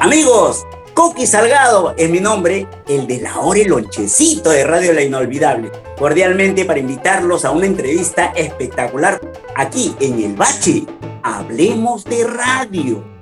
Amigos, Coqui Salgado es mi nombre, el de la hora y lonchecito de Radio La Inolvidable. Cordialmente para invitarlos a una entrevista espectacular aquí en El Bache. Hablemos de radio.